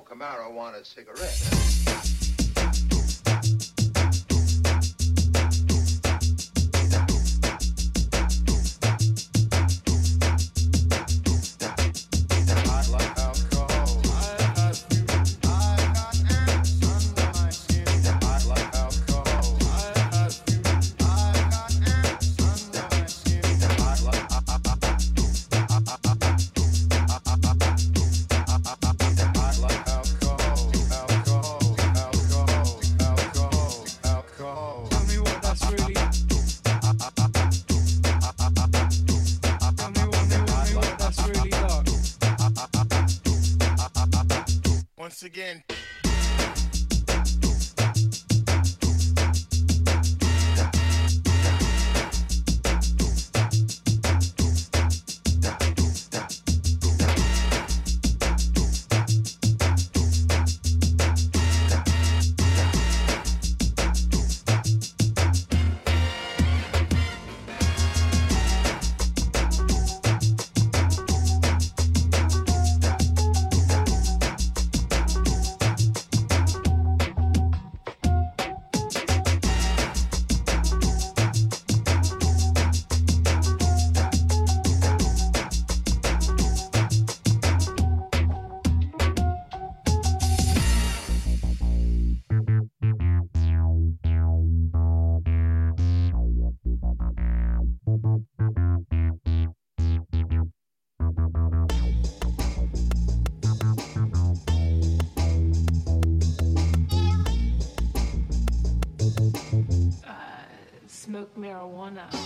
smoke a cigarette. Marijuana.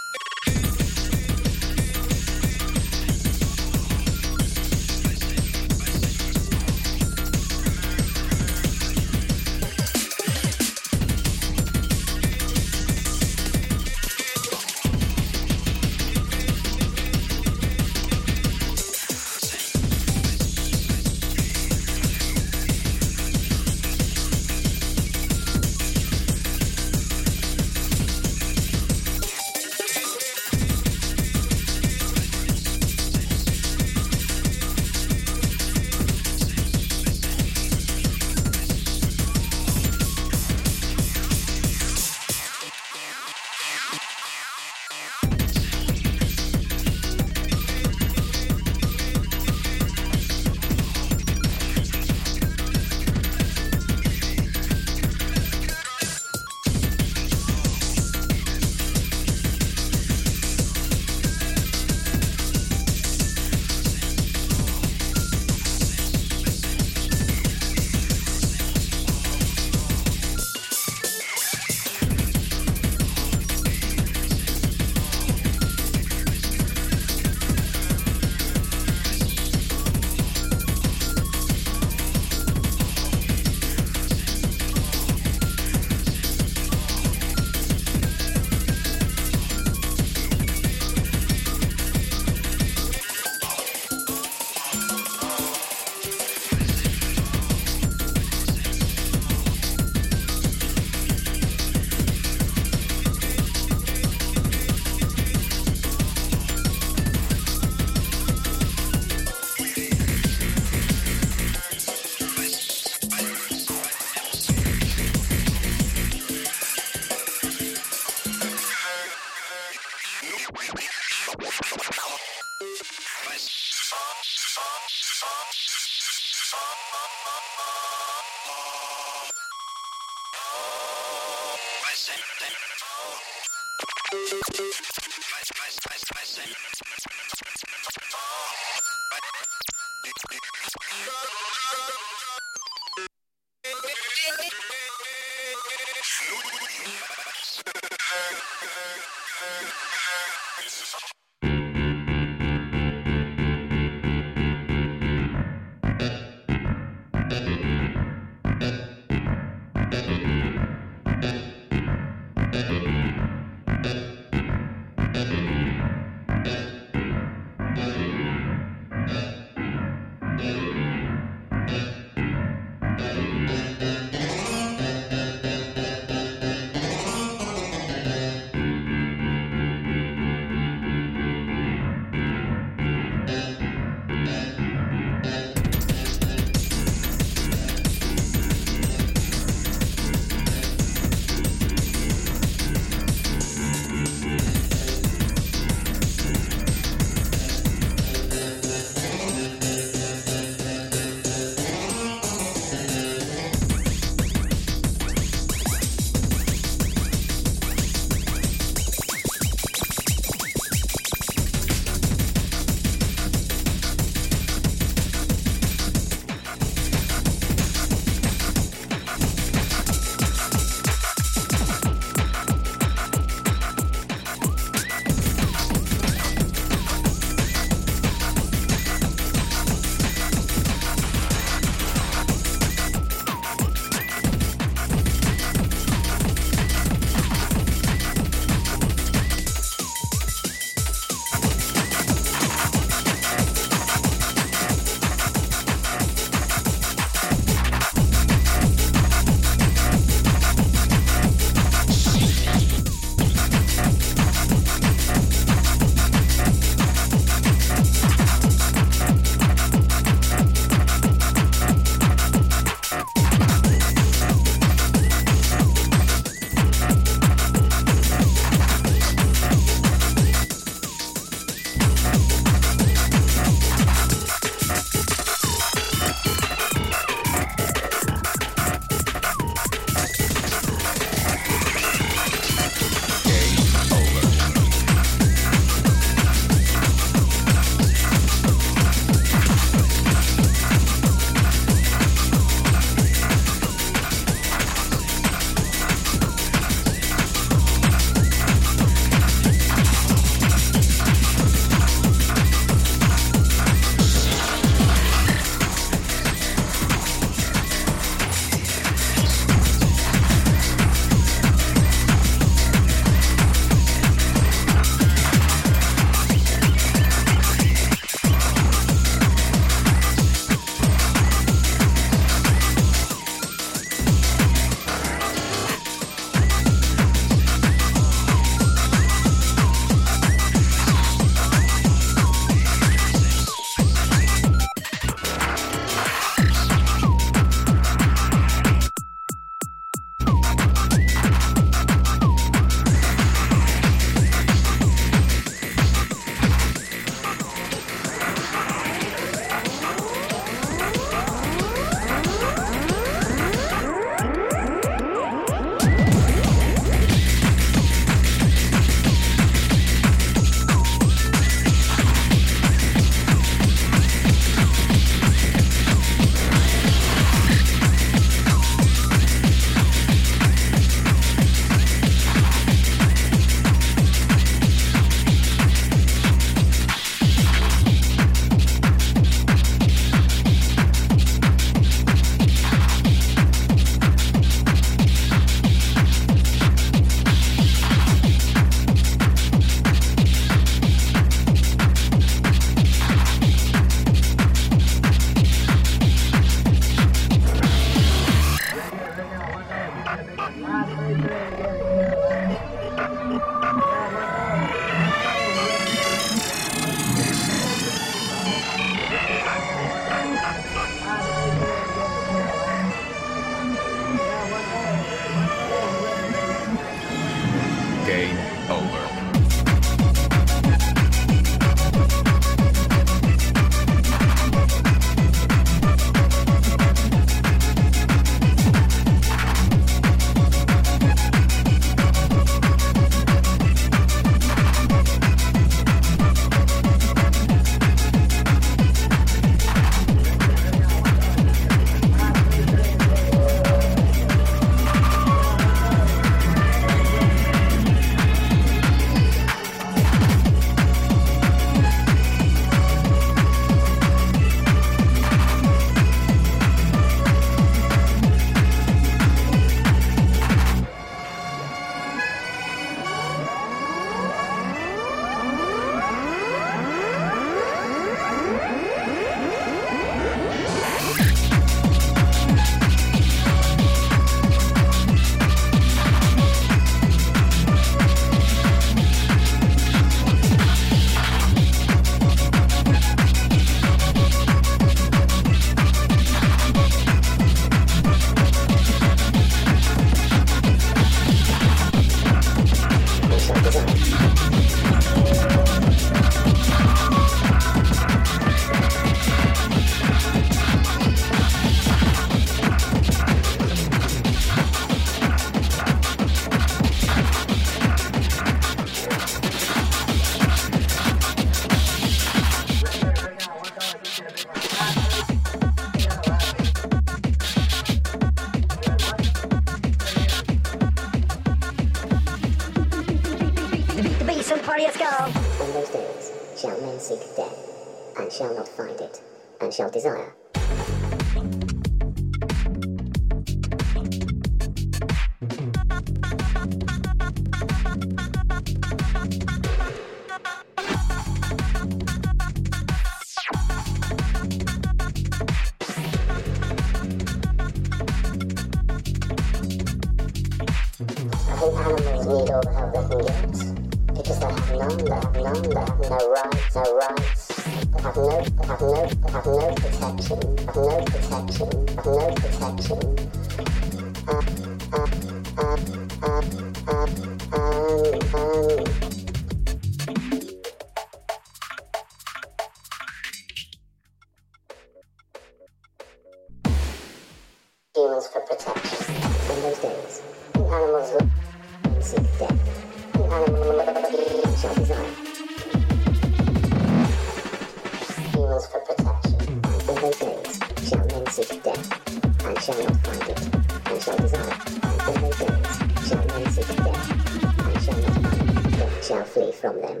from them.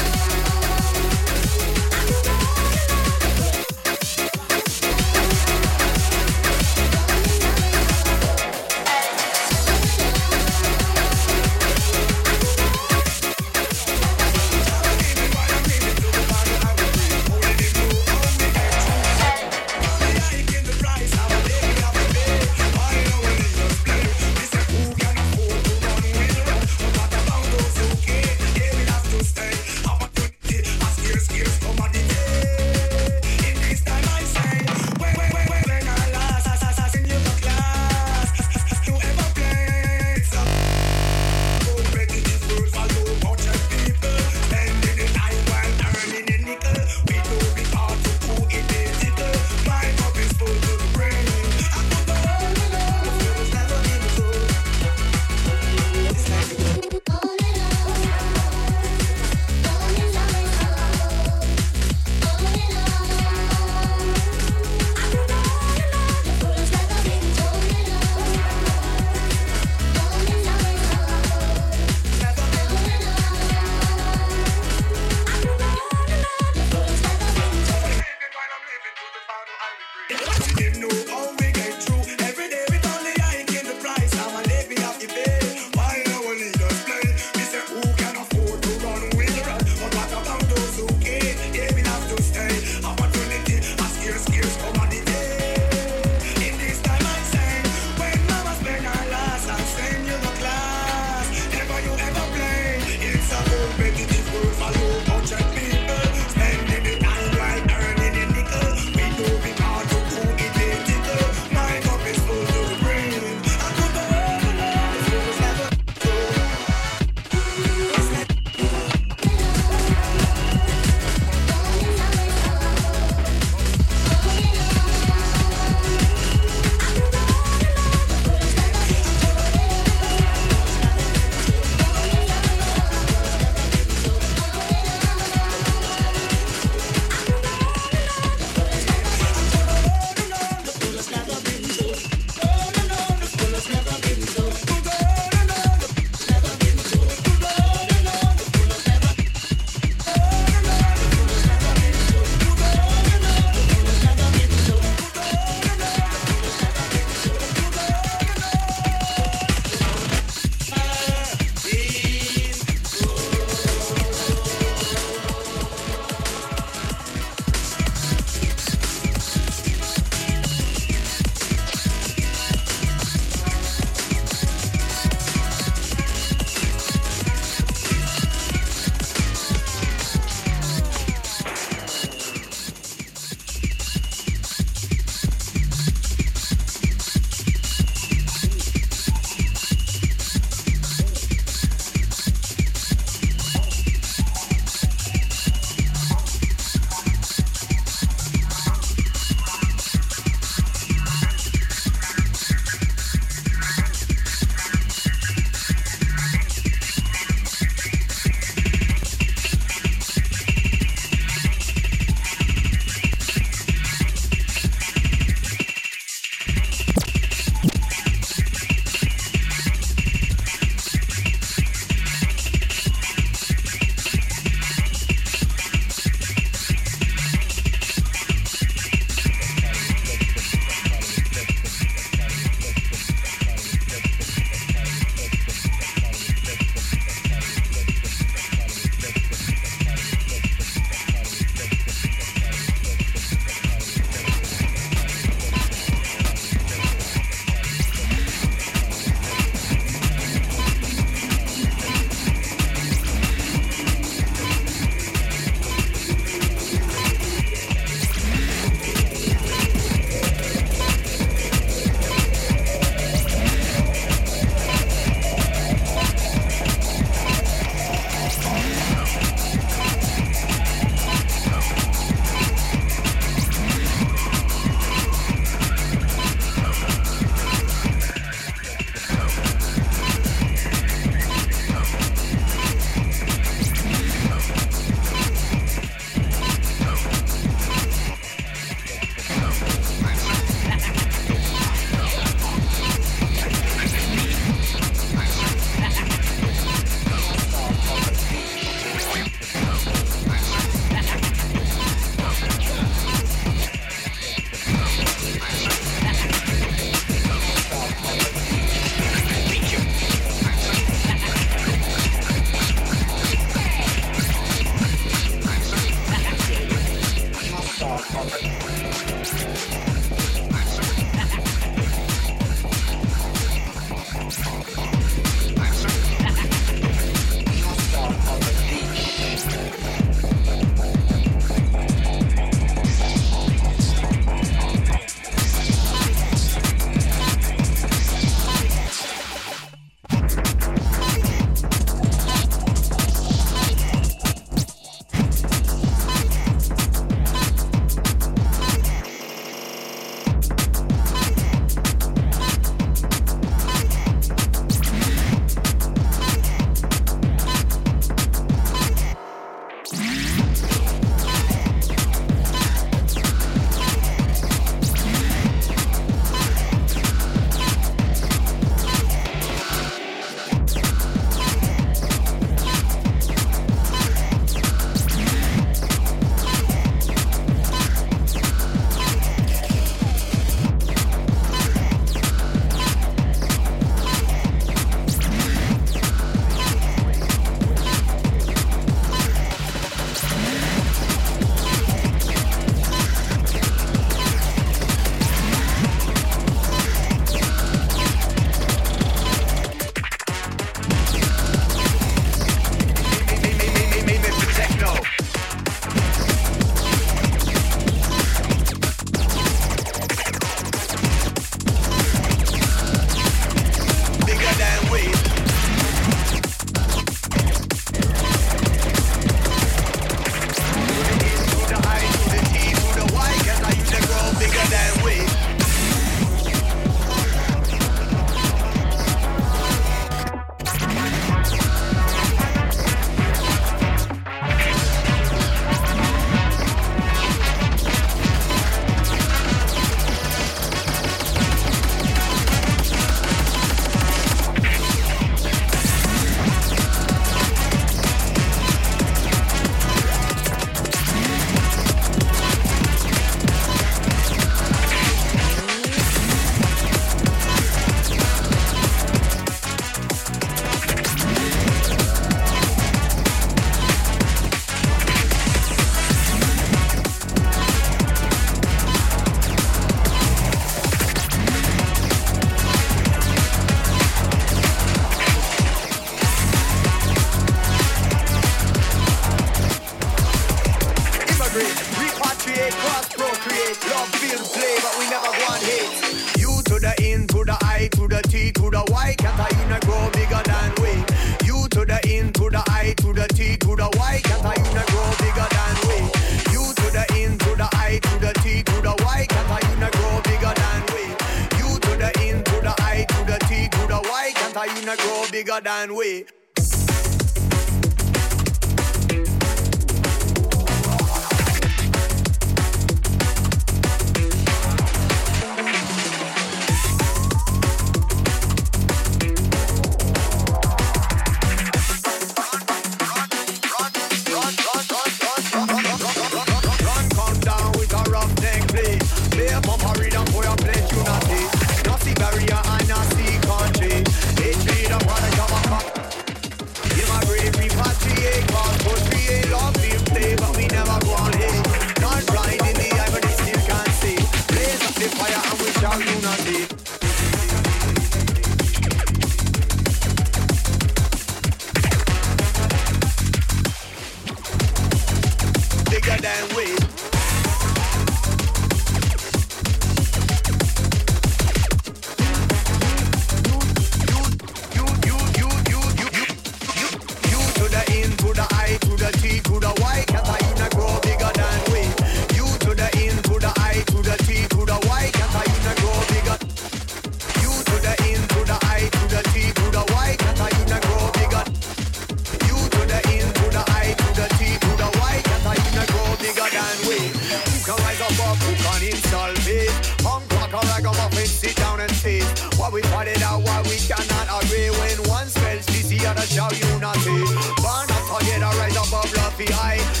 crystal beat. Punk rock or ragamuffin, sit down and taste. What we fight it out, why we cannot agree. When one spells this, the other shall unity. Burn up together, rise above love, the eye.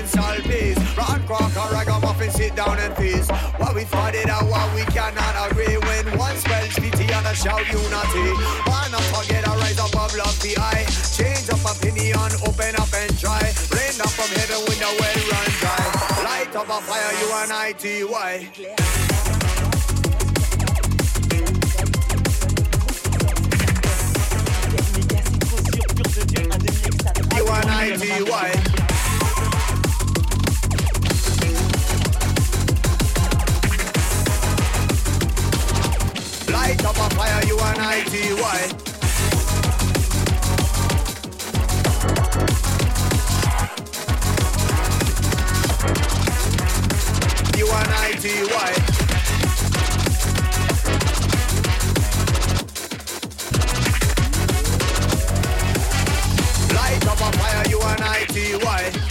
needs all peace. Rock, crock, or ragamuffin, sit down and feast. What we fought it out, what we cannot agree. When one spells pity and a shout unity. Why not forget a rise above love PI? Change up opinion, open up and try. Rain down from heaven when the well runs dry. Light up a fire, you and I, T.Y. You and I, T.Y. Light up a fire, you an ITY. You an ITY. Light up a fire, you an ITY.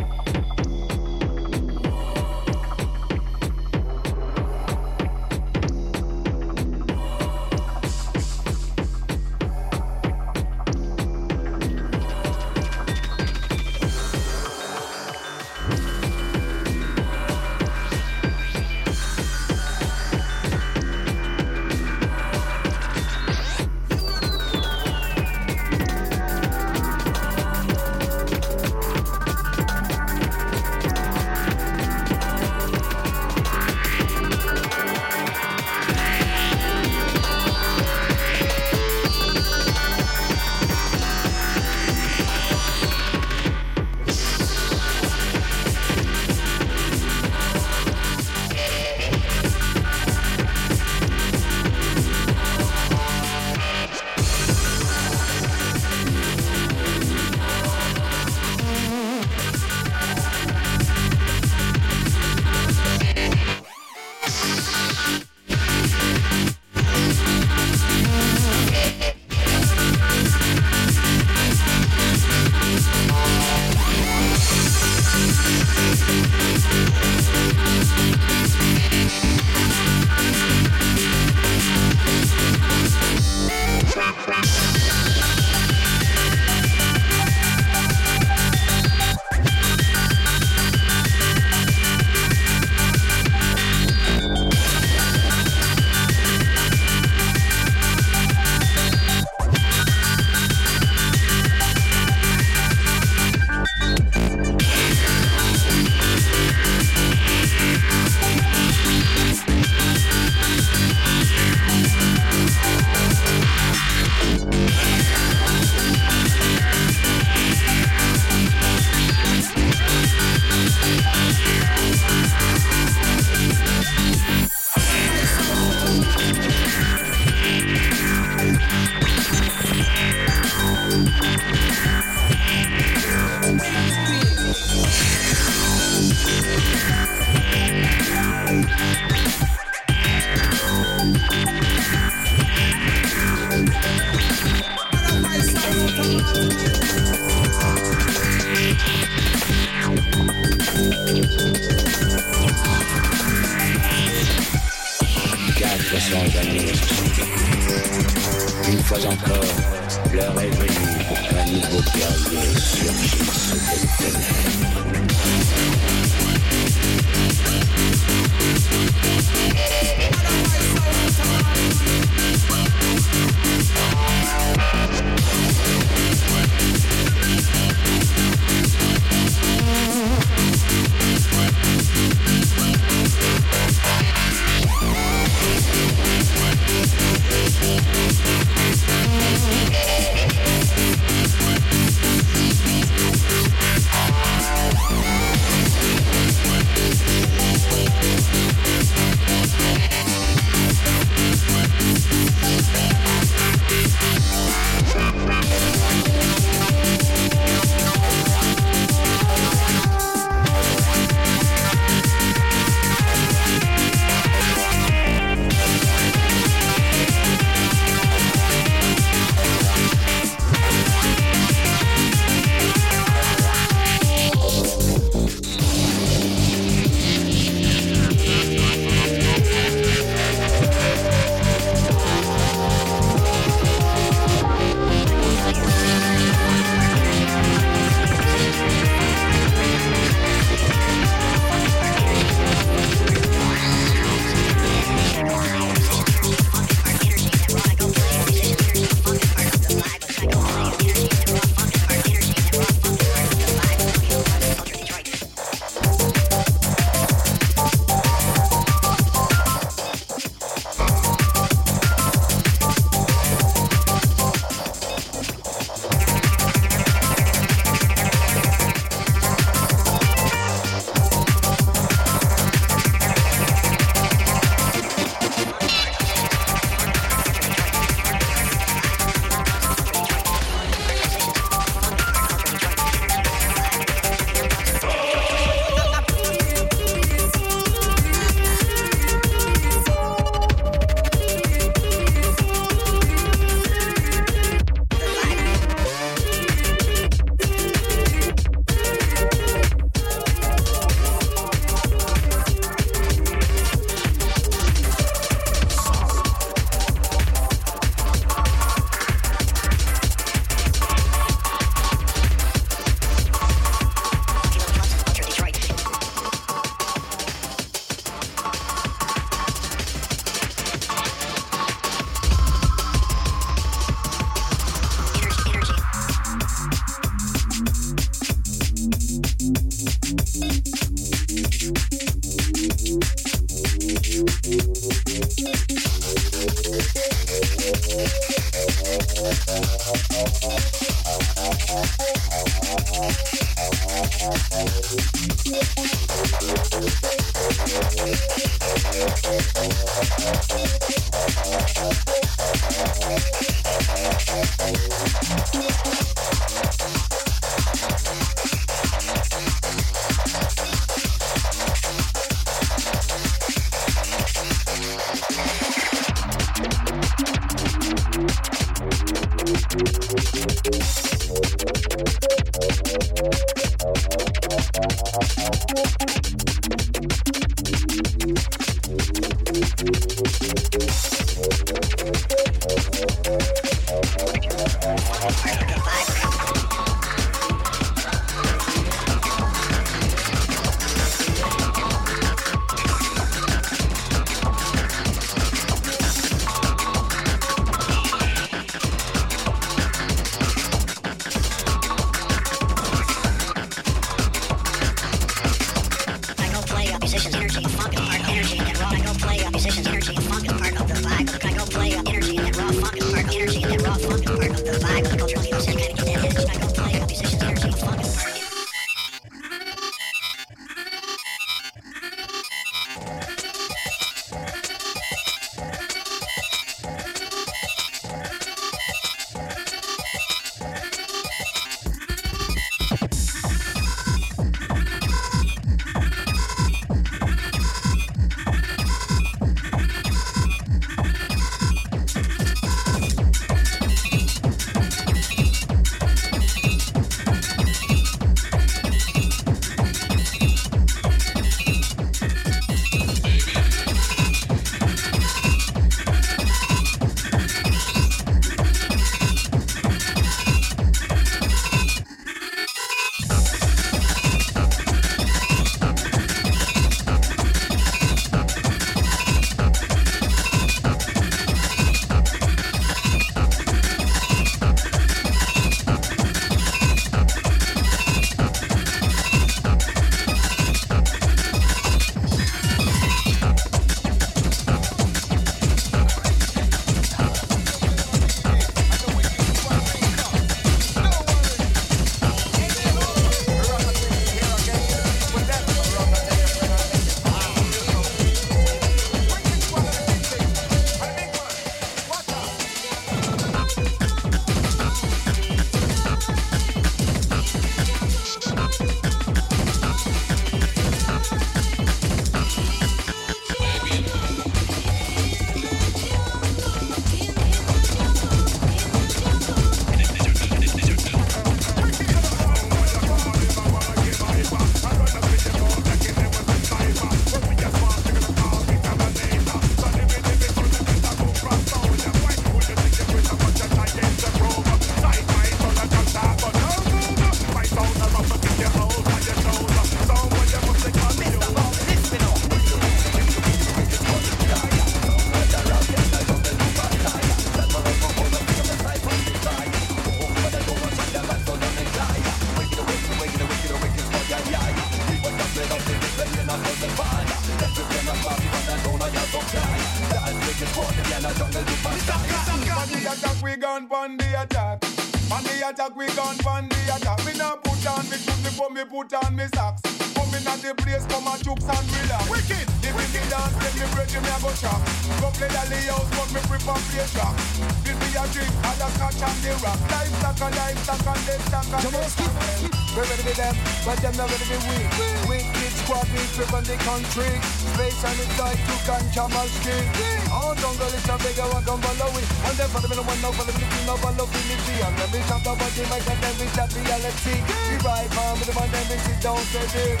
already been weak. Wicked squad, we trip on the country. Space and it's like to can Jamal Street. All jungle is a bigger one, come follow it. And then follow me, no one, no follow me, no follow me, me see. And then we chop the mic, and then we chat reality. We ride, man, with the one then we sit down, say this.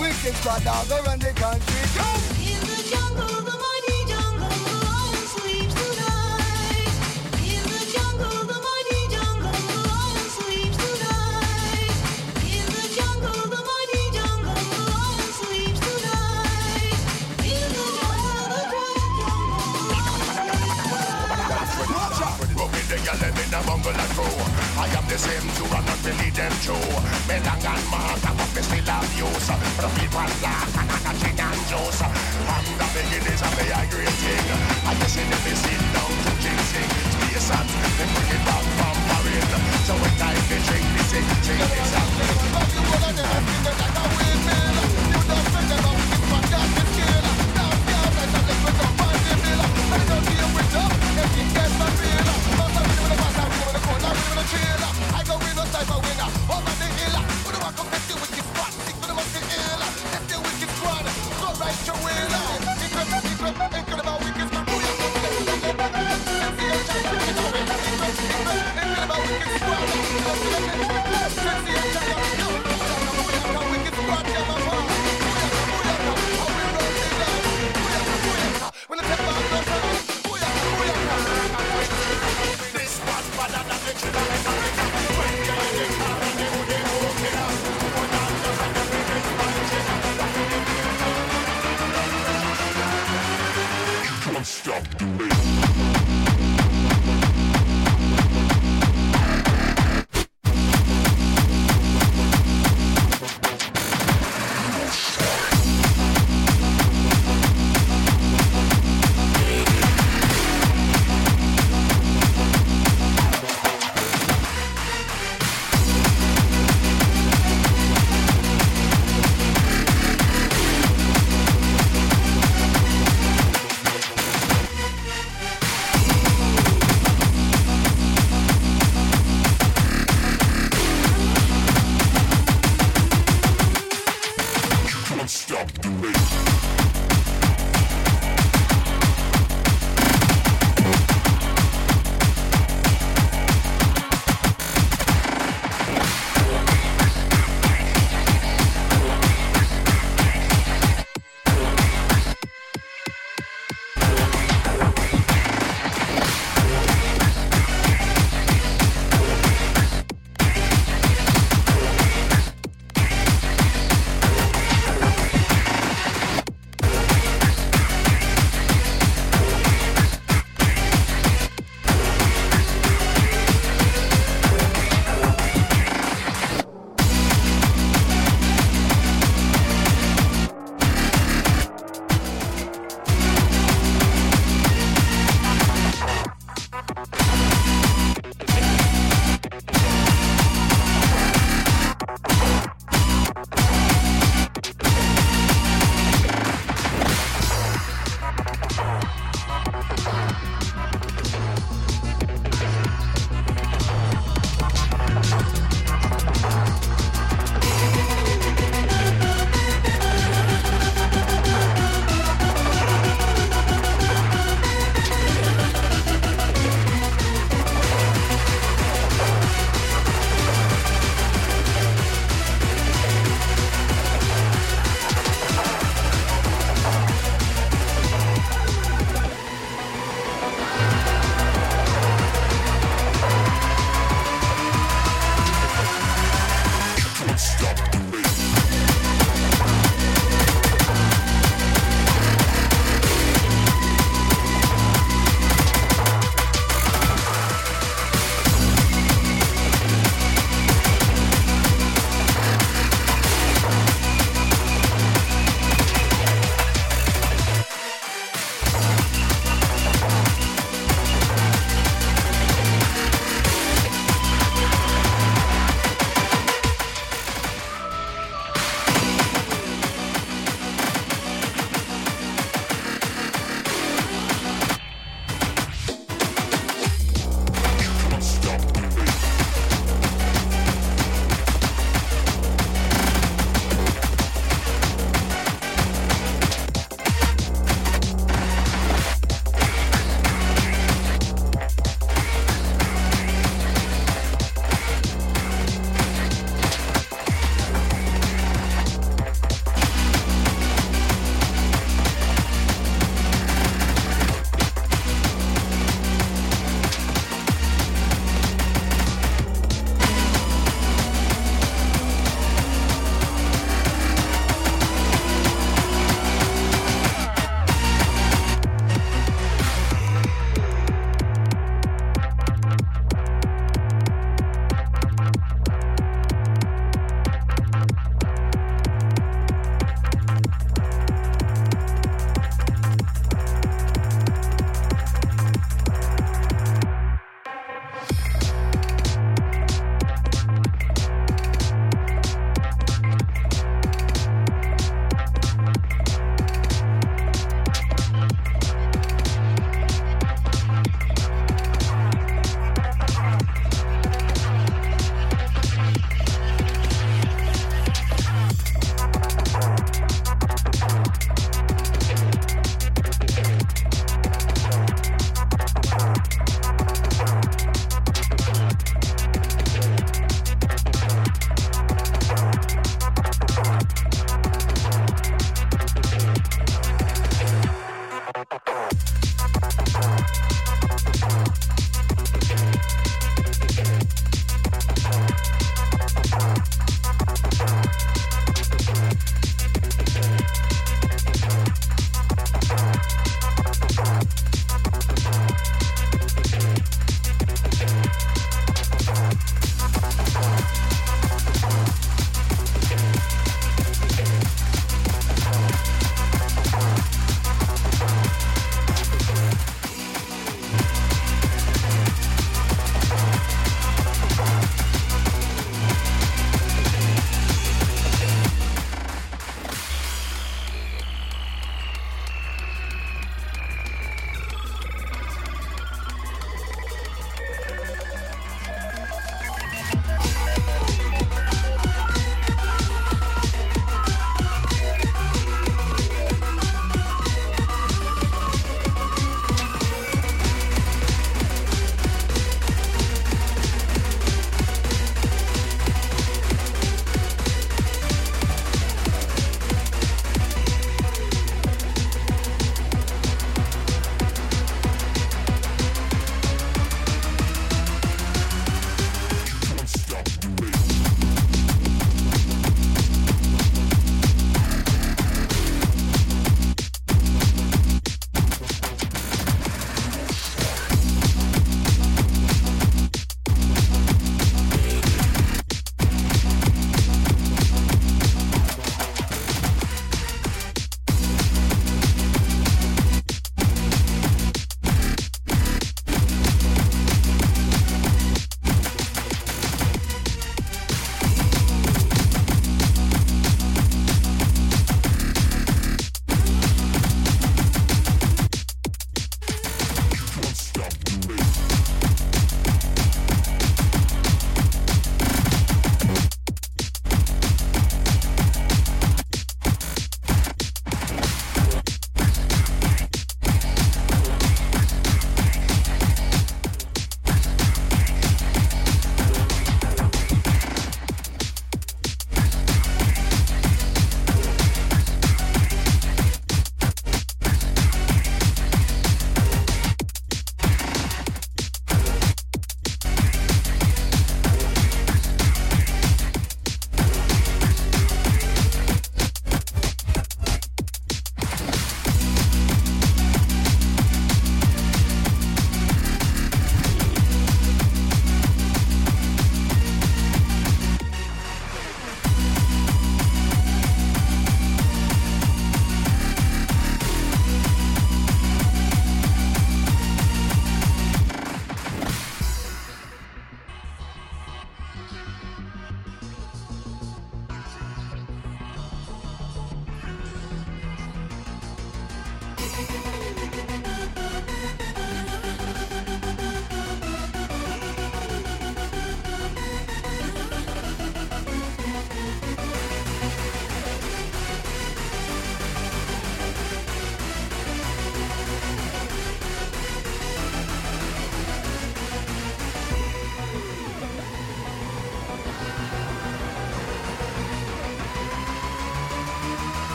Wicked squad, dog, around the country. Go!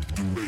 Stop